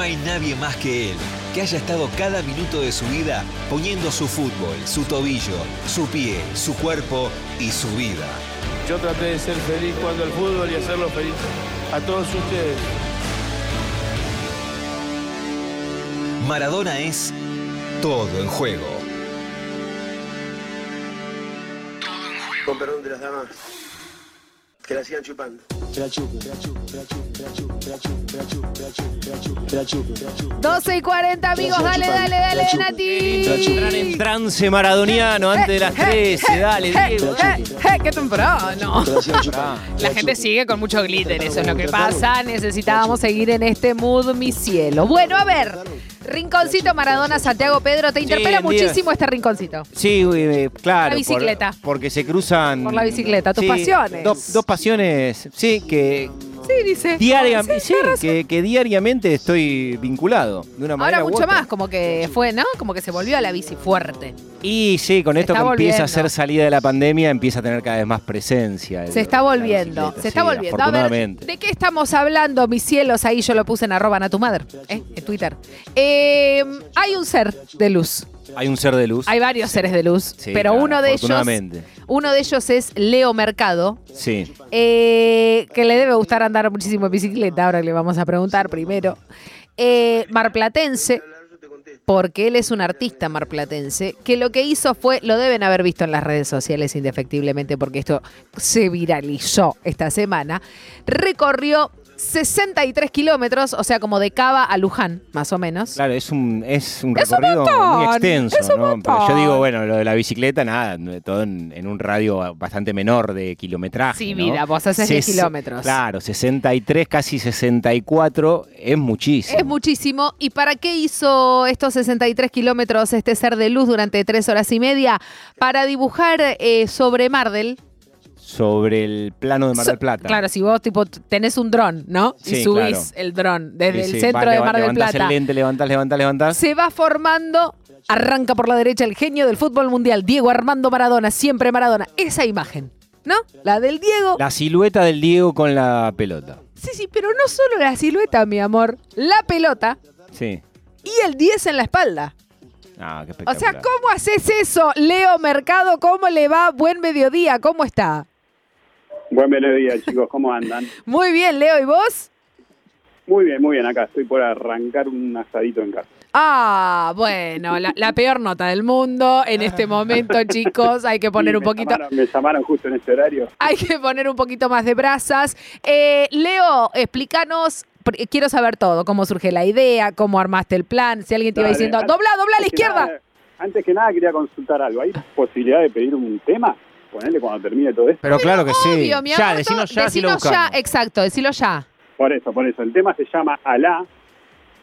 no hay nadie más que él que haya estado cada minuto de su vida poniendo su fútbol, su tobillo, su pie, su cuerpo y su vida. Yo traté de ser feliz cuando el fútbol y hacerlo feliz a todos ustedes. Maradona es todo en juego. Con perdón de las damas. Que la sigan chupando. 12 y 40, amigos. Dale, dale, dale, Nati. Entrar en trance maradoniano antes de las 13. Dale, Eh, Diego. eh, eh, ¡Qué temprano! La gente sigue con mucho glitter, eso es lo que pasa. Necesitábamos seguir en este mood, mi cielo. Bueno, a ver. Rinconcito Maradona, Santiago Pedro, te interpela muchísimo este rinconcito. Sí, eh, claro. La bicicleta. por- porque se cruzan. Por la bicicleta, tus pasiones. Dos, dos pasiones, sí, que, Sí, dice. diaria- Sí, que, que diariamente estoy vinculado. De una manera Ahora u mucho otra. más, como que fue, ¿no? Como que se volvió a la bici fuerte. Y sí, con Se esto que empieza a ser salida de la pandemia, empieza a tener cada vez más presencia. el- Se está volviendo, se está sí, volviendo. A ver. ¿de qué estamos hablando, mis cielos? Ahí yo lo puse en arroba a tu madre, ¿eh? en Twitter. Eh, hay un ser de luz. Hay un ser de luz. Hay varios seres de luz, Sí, pero claro, uno de ellos, afortunadamente. uno de ellos es Leo Mercado, Sí. eh, que le debe gustar andar muchísimo en bicicleta. Ahora le vamos a preguntar primero. Eh, marplatense, porque él es un artista marplatense, que lo que hizo fue, lo deben haber visto en las redes sociales indefectiblemente, porque esto se viralizó esta semana, recorrió 63 kilómetros, o sea, como de Cava a Luján, más o menos. Claro, es un, es un Es un recorrido montón, muy extenso, es un ¿no? Pero yo digo, bueno, lo de la bicicleta, nada, todo en, en un radio bastante menor de kilometraje. Sí, ¿no? vida, vos haces 10 Ses- kilómetros. Claro, 63, casi 64, es muchísimo. Es muchísimo. ¿Y para qué hizo estos 63 kilómetros este ser de luz durante tres horas y media? Para dibujar eh, sobre Mardel. Sobre el plano de Mar del So- Plata. Claro, si vos tipo tenés un dron, ¿no? y subís claro. el dron desde Sí, el centro de Mar del Plata. el lente, levantás, levantás, levantás. Se va formando, arranca por la derecha el genio del fútbol mundial, Diego Armando Maradona, siempre Maradona. Esa imagen, ¿no? La del Diego. La silueta del Diego con la pelota. Sí, sí, pero no solo la silueta, mi amor. La pelota Sí. y el 10 en la espalda. Ah, qué O sea, ¿cómo haces eso, Leo Mercado? ¿Cómo le va? Buen mediodía, ¿cómo está? Buen mediodía, chicos, ¿cómo andan? Muy bien, Leo, ¿y vos? Muy bien, muy bien, acá estoy por arrancar un asadito en casa. Ah, bueno, la, la peor nota del mundo en este momento, chicos. Hay que poner Sí, un me poquito. llamaron- me llamaron justo en este horario. Hay que poner un poquito más de brasas. Eh, Leo, explícanos. pr- Quiero saber todo, cómo surge la idea, cómo armaste el plan, si alguien te iba Dale, diciendo, antes- dobla, dobla a la antes que izquierda. nada- antes que nada quería consultar algo. ¿Hay posibilidad de pedir un tema? Ponerle cuando termine todo esto. Pero claro que sí. Obvio, mi ya, amor, decinos todo- ya si lo buscamos. ya, exacto, decilo ya. Por eso, por eso. El tema se llama Alá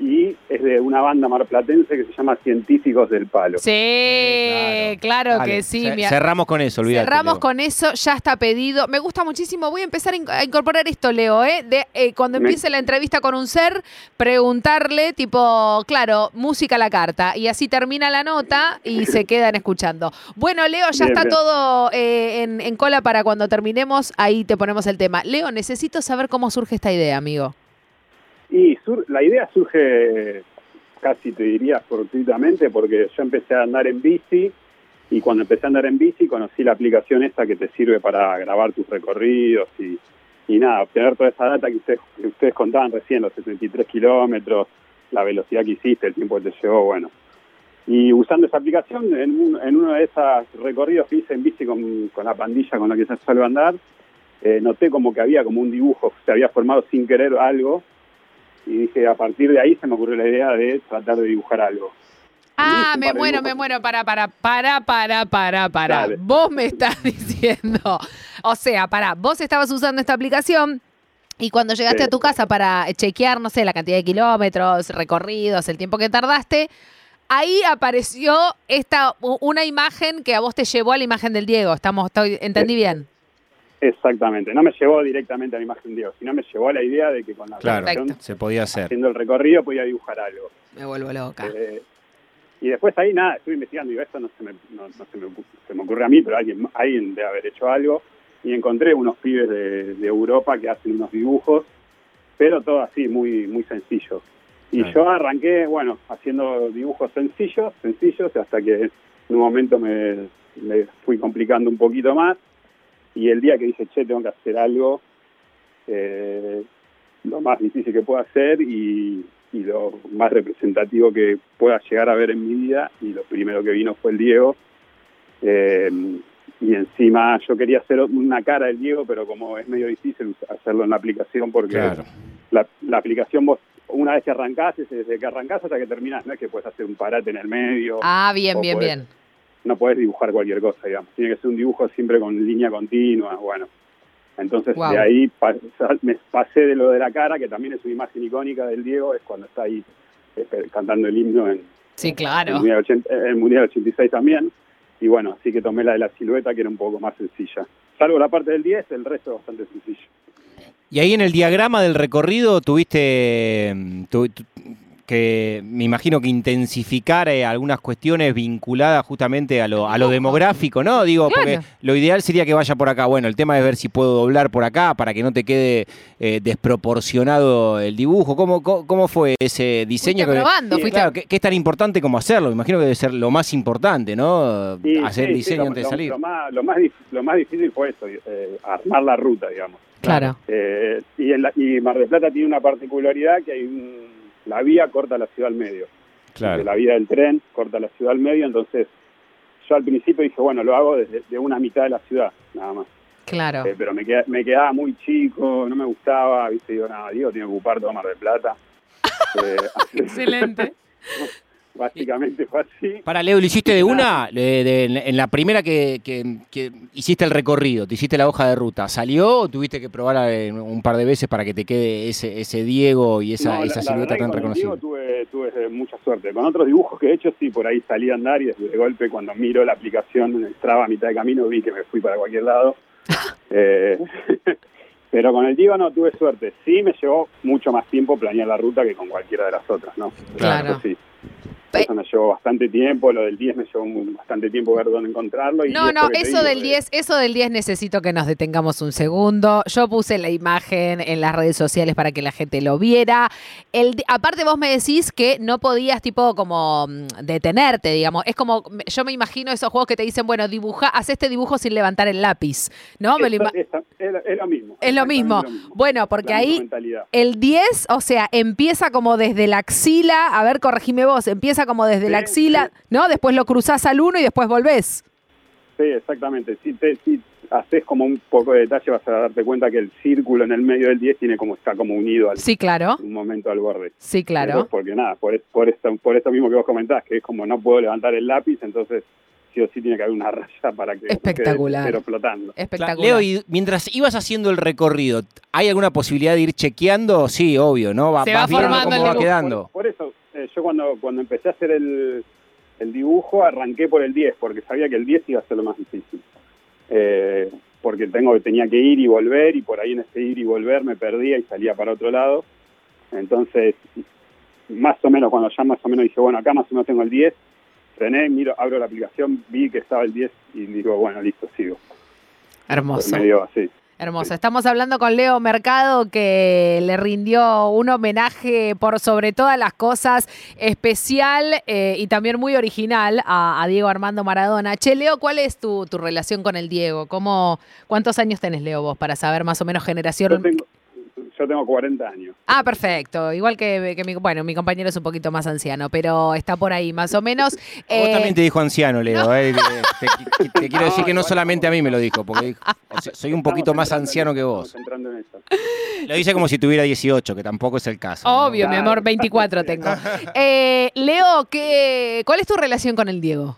y es de una banda marplatense que se llama Científicos del Palo. Sí, claro, Dale, que sí. Cerramos con eso, olvídate. Cerramos Leo. con eso, ya está pedido. Me gusta muchísimo. Voy a empezar a inc- a incorporar esto, Leo, ¿eh? De, eh, cuando Me- empiece la entrevista con un ser, preguntarle, tipo, claro, música a la carta. Y así termina la nota y se quedan escuchando. Bueno, Leo, ya Bien, está bien. todo eh, en, en cola para cuando terminemos. Ahí te ponemos el tema. Leo, necesito saber cómo surge esta idea, amigo. Y sur- la idea surge casi te diría fortuitamente porque yo empecé a andar en bici y cuando empecé a andar en bici conocí la aplicación esta que te sirve para grabar tus recorridos y, y nada, obtener toda esa data que ustedes, que ustedes contaban recién, los 63 kilómetros, la velocidad que hiciste, el tiempo que te llevó, bueno. Y usando esa aplicación, en, un- en uno de esos recorridos que hice en bici con, con la pandilla con la que se suelo andar, eh, noté como que había como un dibujo, se había formado sin querer algo y dije, a partir de ahí se me ocurrió la idea de tratar de dibujar algo. Ah, me muero, me muero, para, para, para, para, para, para. Dale. Vos me estás diciendo, o sea, para, vos estabas usando esta aplicación y cuando llegaste Sí. a tu casa para chequear, no sé, la cantidad de kilómetros, recorridos, el tiempo que tardaste, ahí apareció esta una imagen que a vos te llevó a la imagen del Diego. Estamos, estoy, entendí bien. Exactamente, no me llevó directamente a la imagen de Diego, sino me llevó a la idea de que con la Claro, se podía hacer. haciendo el recorrido, podía dibujar algo. Me vuelvo loca. Eh, y después ahí nada, estuve investigando y digo, esto no se me, no, no se me, se me ocurre a mí, pero alguien, alguien debe haber hecho algo. y encontré unos pibes de, de Europa que hacen unos dibujos, pero todo así, muy, muy sencillo. Y Claro. yo arranqué, bueno, haciendo dibujos sencillos, sencillos, hasta que en un momento me, me fui complicando un poquito más. Y el día que dije, che, tengo que hacer algo, eh, lo más difícil que pueda hacer y, y lo más representativo que pueda llegar a ver en mi vida. Y lo primero que vino fue el Diego. Eh, y encima yo quería hacer una cara del Diego, pero como es medio difícil hacerlo en la aplicación porque Claro. la, la aplicación vos una vez que arrancás, es desde que arrancás hasta que terminás, no es que puedes hacer un parate en el medio, Ah, bien, bien, podés- bien. No podés dibujar cualquier cosa, digamos, tiene que ser un dibujo siempre con línea continua, bueno. Entonces de ahí me pasé de lo de la cara, que también es una imagen icónica del Diego, es cuando está ahí cantando el himno en, Sí, el claro. Mundial, 80 el Mundial 86 también. Y bueno, así que tomé la de la silueta, que era un poco más sencilla. Salvo la parte del 10, el resto es bastante sencillo. Y ahí en el diagrama del recorrido tuviste mm, tu- tu- que me imagino que intensificar eh, algunas cuestiones vinculadas justamente a lo, a lo demográfico, ¿no? Digo, Claro. porque lo ideal sería que vaya por acá. Bueno, el tema es ver si puedo doblar por acá para que no te quede eh, desproporcionado el dibujo. ¿Cómo, cómo, cómo fue ese diseño? Fuiste que- probando, Sí, fuiste- claro, que, que es tan importante como hacerlo. Me imagino que debe ser lo más importante, ¿no? Sí, Hacer sí, el sí, diseño lo- antes de salir. Lo más, lo, más, dif- lo más difícil fue eso, eh, armar la ruta, digamos. Claro. Eh, y, en la- y Mar del Plata tiene una particularidad que hay un- la vía corta la ciudad al medio. Claro. De la vía del tren corta la ciudad al medio, entonces yo al principio dije, bueno, lo hago desde de una mitad de la ciudad, nada más. Claro. Eh, pero me, queda- me quedaba muy chico, no me gustaba, viste, digo, nada, Diego tiene que ocupar todo Mar del Plata. Eh, Excelente. Básicamente fue así. Para Leo, ¿lo hiciste de una? De- de- en la primera que, que- que hiciste el recorrido, te hiciste la hoja de ruta, ¿salió o tuviste que probar eh, un par de veces para que te quede ese, ese Diego y esa, No, esa la silueta tan con el reconocida? Diego tuve, tuve eh, mucha suerte. Con otros dibujos que he hecho, sí, por ahí salí a andar y de golpe cuando miro la aplicación Strava a mitad de camino vi que me fui para cualquier lado. Eh, pero con el Diego no tuve suerte. Sí me llevó mucho más tiempo planear la ruta que con cualquiera de las otras, ¿no? Claro. Eso sí. Eso me llevó bastante tiempo, lo del 10 me llevó bastante tiempo ver dónde encontrarlo. Y No, no, eso del eh, 10, eso del 10 necesito que nos detengamos un segundo. Yo puse la imagen en las redes sociales para que la gente lo viera. El, aparte vos me decís que no podías tipo como mm, detenerte, digamos. Es como, yo me imagino esos juegos que te dicen, bueno, dibuja, haz este dibujo sin levantar el lápiz, ¿no? Me lo es, lo- es lo mismo. es lo mismo. Bueno, porque La ahí el 10, o sea, empieza como desde la axila, a ver, corregime vos, empieza como desde Sí, la axila, sí. ¿no? Después lo cruzás al 1 y después volvés. Sí, exactamente. Si, te, si haces como un poco de detalle vas a darte cuenta que el círculo en el medio del 10 tiene como está como unido al, Sí, claro. un momento al borde. Sí, claro. porque nada, por, por, esto, por esto mismo que vos comentás, que es como no puedo levantar el lápiz, entonces sí o sí tiene que haber una raya para que Espectacular. quede flotando. Espectacular. Leo, y mientras ibas haciendo el recorrido, ¿hay alguna posibilidad de ir chequeando? Sí, obvio, ¿no? Va, Se va formando cómo el va quedando. Por, por eso, eh, yo cuando, cuando empecé a hacer el, el dibujo, arranqué por el 10, porque sabía que el 10 iba a ser lo más difícil. Eh, porque tengo tenía que ir y volver, y por ahí en ese ir y volver me perdía y salía para otro lado. Entonces, más o menos, cuando ya más o menos dije, bueno, acá más o menos tengo el 10, frené, miro, abro la aplicación, vi que estaba el 10 y digo, bueno, listo, sigo. Hermoso. Medio así. Hermoso. Estamos hablando con Leo Mercado que le rindió un homenaje por sobre todas las cosas especial eh, y también muy original a, a Diego Armando Maradona. Che, Leo, ¿cuál es tu, tu relación con el Diego? ¿Cómo, ¿Cuántos años tenés, Leo, vos, para saber más o menos Yo generación? tengo, yo tengo 40 años. Ah, perfecto. Igual que, que mi, bueno, mi compañero es un poquito más anciano, pero está por ahí más o menos. Vos Eh, también te dijo anciano, Leo. eh, que- te, te quiero No, decir que no solamente a mí me lo dijo, porque dijo, o sea, soy un poquito más anciano que vos. estamos entrando en eso. Lo dice como si tuviera 18, que tampoco es el caso. ¿no? Obvio, mi amor, 24 tengo. Eh, Leo, ¿qué, ¿cuál es tu relación con el Diego?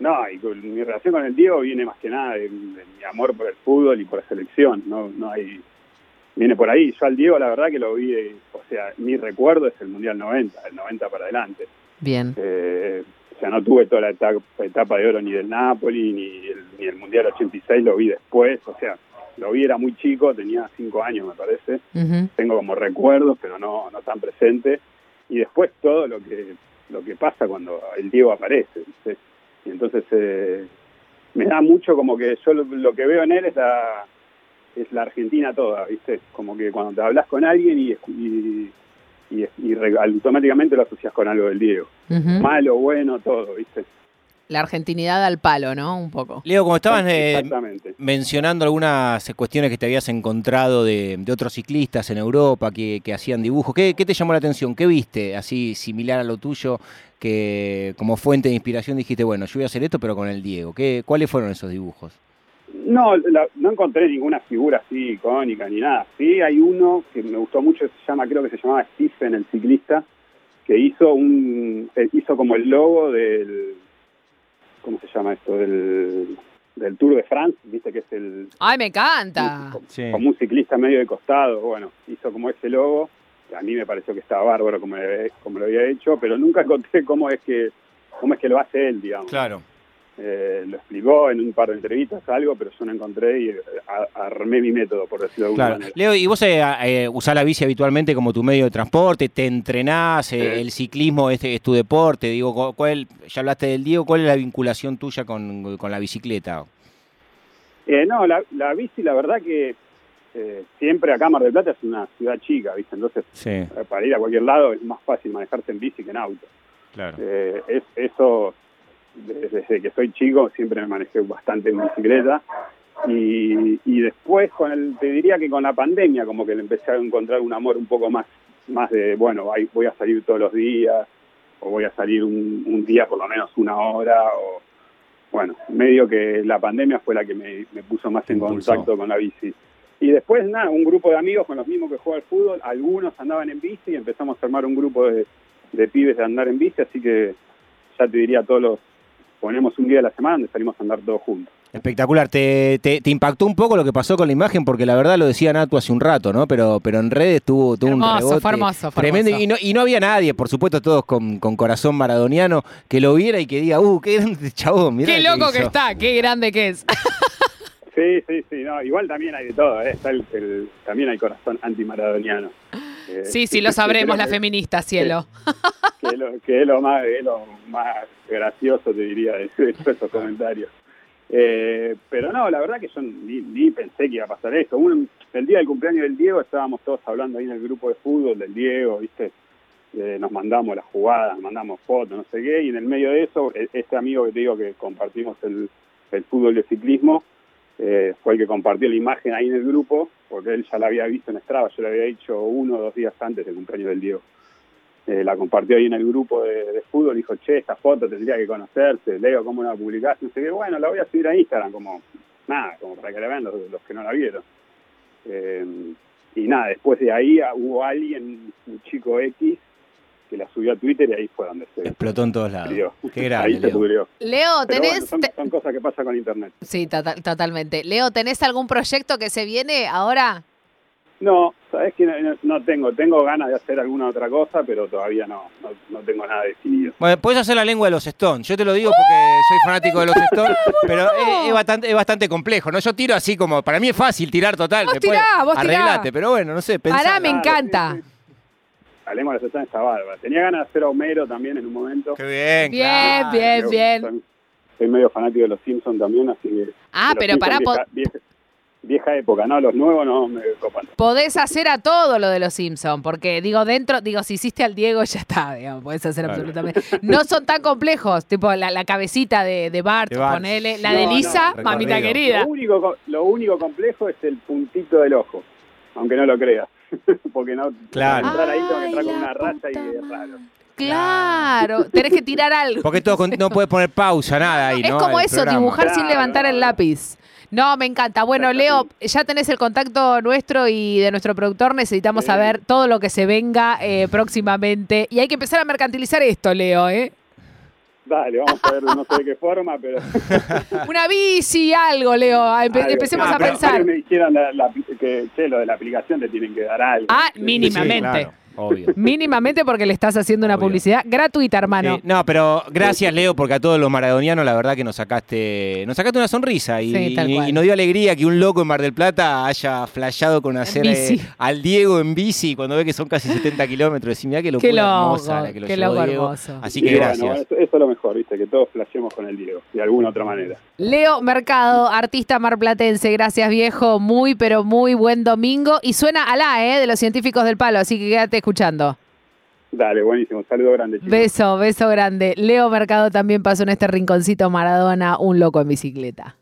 No, y con- mi relación con el Diego viene más que nada de, de mi amor por el fútbol y por la selección. No, no hay, viene por ahí. Yo al Diego la verdad que lo vi, o sea, mi recuerdo es el Mundial 90, el 90 para adelante. Bien. Eh, o sea, no tuve toda la etapa, etapa de oro ni del Napoli, ni el, ni el Mundial 86, lo vi después. O sea, lo vi, era muy chico, tenía cinco años me parece. Tengo como recuerdos, pero no, no tan presente. Y después todo lo que lo que pasa cuando el Diego aparece. ¿viste? Y entonces, eh, me da mucho como que yo lo, lo que veo en él es la, es la Argentina toda, ¿viste? Como que cuando te hablas con alguien y, y, y, y re- automáticamente lo asocias con algo del Diego. Malo, bueno, todo, ¿viste? La argentinidad al palo, ¿no? Un poco. Leo, como estabas eh, Exactamente. mencionando algunas cuestiones que te habías encontrado de, de otros ciclistas en Europa que, que hacían dibujos, ¿Qué, qué te llamó la atención? ¿Qué viste así similar a lo tuyo que como fuente de inspiración dijiste, bueno, yo voy a hacer esto pero con el Diego? ¿Qué, ¿Cuáles fueron esos dibujos? No, la- no encontré ninguna figura así icónica ni nada. Sí, hay uno que me gustó mucho, se llama, creo que se llamaba Stephen, el ciclista, que hizo un, eh, hizo como el logo del, ¿cómo se llama esto? Del, del Tour de France, viste que es el, ¡Ay, me encanta! Sí. como un ciclista medio de costado, bueno, hizo como ese logo, que a mí me pareció que estaba bárbaro como, como lo había hecho, pero nunca encontré cómo es que, cómo es que lo hace él, digamos. Claro. Eh, lo explicó en un par de entrevistas algo, pero yo no encontré y eh, a- armé mi método, por decirlo de alguna Claro. manera. Leo, ¿y vos eh, eh, usás la bici habitualmente como tu medio de transporte? ¿Te entrenás? eh. ¿El ciclismo es, es tu deporte? Digo, cu- ¿cuál, ya hablaste del Diego, ¿cuál es la vinculación tuya con, con la bicicleta? Eh, no, la, la bici, la verdad que siempre acá Mar del Plata es una ciudad chica, ¿viste? Entonces, Sí, para ir a cualquier lado es más fácil manejarse en bici que en auto. claro. Eh, es, eso, desde que soy chico, siempre me manejé bastante en bicicleta. Y, y después, con el, te diría que con la pandemia, como que le empecé a encontrar un amor un poco más, más de, bueno, voy a salir todos los días, o voy a salir un, un día por lo menos una hora, o bueno, medio que la pandemia fue la que me, me puso más en contacto con la bici. Y después, nada, un grupo de amigos con los mismos que juega al fútbol, algunos andaban en bici y empezamos a armar un grupo de, de pibes de andar en bici, así que ya te diría todos los, ponemos un día de la semana donde salimos a andar todos juntos. Espectacular. ¿Te, te, te impactó un poco lo que pasó con la imagen? Porque la verdad lo decía Natu hace un rato, ¿no? Pero, pero en redes tuvo, tuvo un rebote fue hermoso, fue tremendo. hermoso. Y no, y no había nadie, por supuesto, todos con, con corazón maradoniano, que lo viera y que diga, uh, qué grande chabón, mirá ¡Qué lo loco que hizo". está! ¡Qué grande que es! Sí, sí, sí, no, igual también hay de todo, ¿eh? Está el- el- también hay corazón antimaradoniano. Sí, sí, lo sabremos, la feminista, cielo. que es lo, que es lo más es lo más gracioso te diría de, de todos esos comentarios. Eh, pero no la verdad que yo ni, ni pensé que iba a pasar esto. Un- el día del cumpleaños del Diego estábamos todos hablando ahí en el grupo de fútbol del Diego viste Eh, nos mandamos las jugadas mandamos fotos no sé qué y en el medio de eso e- este amigo que te digo que compartimos el, el fútbol de ciclismo eh, fue el que compartió la imagen ahí en el grupo porque él ya la había visto en Strava yo la había hecho uno o dos días antes del cumpleaños del Diego eh, la compartió ahí en el grupo de, fútbol, dijo, che, esta foto tendría que conocerse, Leo, ¿cómo la publicaste? Sé qué, bueno, la voy a subir a Instagram, como, nada, como para que la vean los, que no la vieron. Eh, y nada, después de ahí ah, hubo alguien, un chico X, que la subió a Twitter y ahí fue donde se Explotó en todos lados. pudrió. Qué grande, ahí se Leo. pudrió. Leo, ¿tenés...? bueno, son, cosas que pasan con Internet. Sí, total- totalmente. Leo, ¿tenés algún proyecto que se viene ahora? No, sabes que no, tengo, tengo ganas de hacer alguna otra cosa, pero todavía no, no, no tengo nada definido. Bueno, puedes hacer la lengua de los Stones. Yo te lo digo porque soy fanático de los Stones, pero es, es bastante, es bastante complejo, ¿no? Yo tiro así como, para mí es fácil tirar total. Vos después tirá, vos tirá. arreglate, pero bueno, no sé, pensá. Pará, me encanta. La lengua de está bárbara. Tenía ganas de hacer a Homero también en un momento. Qué bien, Bien, claro. bien, Creo- bien. Soy, soy medio fanático de los Simpsons también, así que... Ah, pero Simpsons pará, Vieja, vieja, vieja época, ¿no? Los nuevos no me copan. podés hacer a todo lo de los Simpsons, porque digo, dentro, digo, si hiciste al Diego, ya está, digamos, podés hacer Claro. absolutamente. No son tan complejos, tipo la, la cabecita de, de Bart, De Bart. ponele, la No, de Lisa, mamita querida. Lo único, co- lo único complejo es el puntito del ojo, aunque no lo creas. Porque no... Claro. Entrar ahí tengo que entrar Ay, con una raya y es raro. Claro, tenés que tirar algo. Porque todo con- no puedes poner pausa, nada ahí, es como El eso, programa. dibujar sin levantar el lápiz. No, me encanta. Bueno, Leo, ya tenés el contacto nuestro y de nuestro productor. Necesitamos Sí. saber todo lo que se venga eh, próximamente. Y hay que empezar a mercantilizar esto, Leo, ¿eh? Dale, vamos a ver, no sé de qué forma, pero... Una bici, algo, Leo. Empe- algo. empecemos Ah, a pensar. que me dijeron la- la- que, che, lo de la aplicación te tienen que dar algo. Ah, mínimamente. Sí, claro, obvio. Mínimamente porque le estás haciendo una Obvio. publicidad gratuita, hermano. Sí, no, pero gracias Leo, porque a todos los maradonianos la verdad que nos sacaste, nos sacaste una sonrisa y, Sí, tal y- cual. y nos dio alegría que un loco en Mar del Plata haya flasheado con hacer bici. eh, al Diego en bici cuando ve que son casi 70 kilómetros. Decís, mirá qué locura Qué loco, hermosa la que lo qué llevó loco Diego. hermoso. Así que gracias. es lo mejor, viste, que todos flasheemos con el Diego, de alguna otra manera. Leo Mercado, artista marplatense, gracias viejo, muy pero muy buen domingo. Y suena a la, ¿eh? De los científicos del palo, así que quédate escuchando. Dale, buenísimo, saludo grande. Chicos. Beso, beso grande. Leo Mercado también pasó en este rinconcito Maradona, un loco en bicicleta.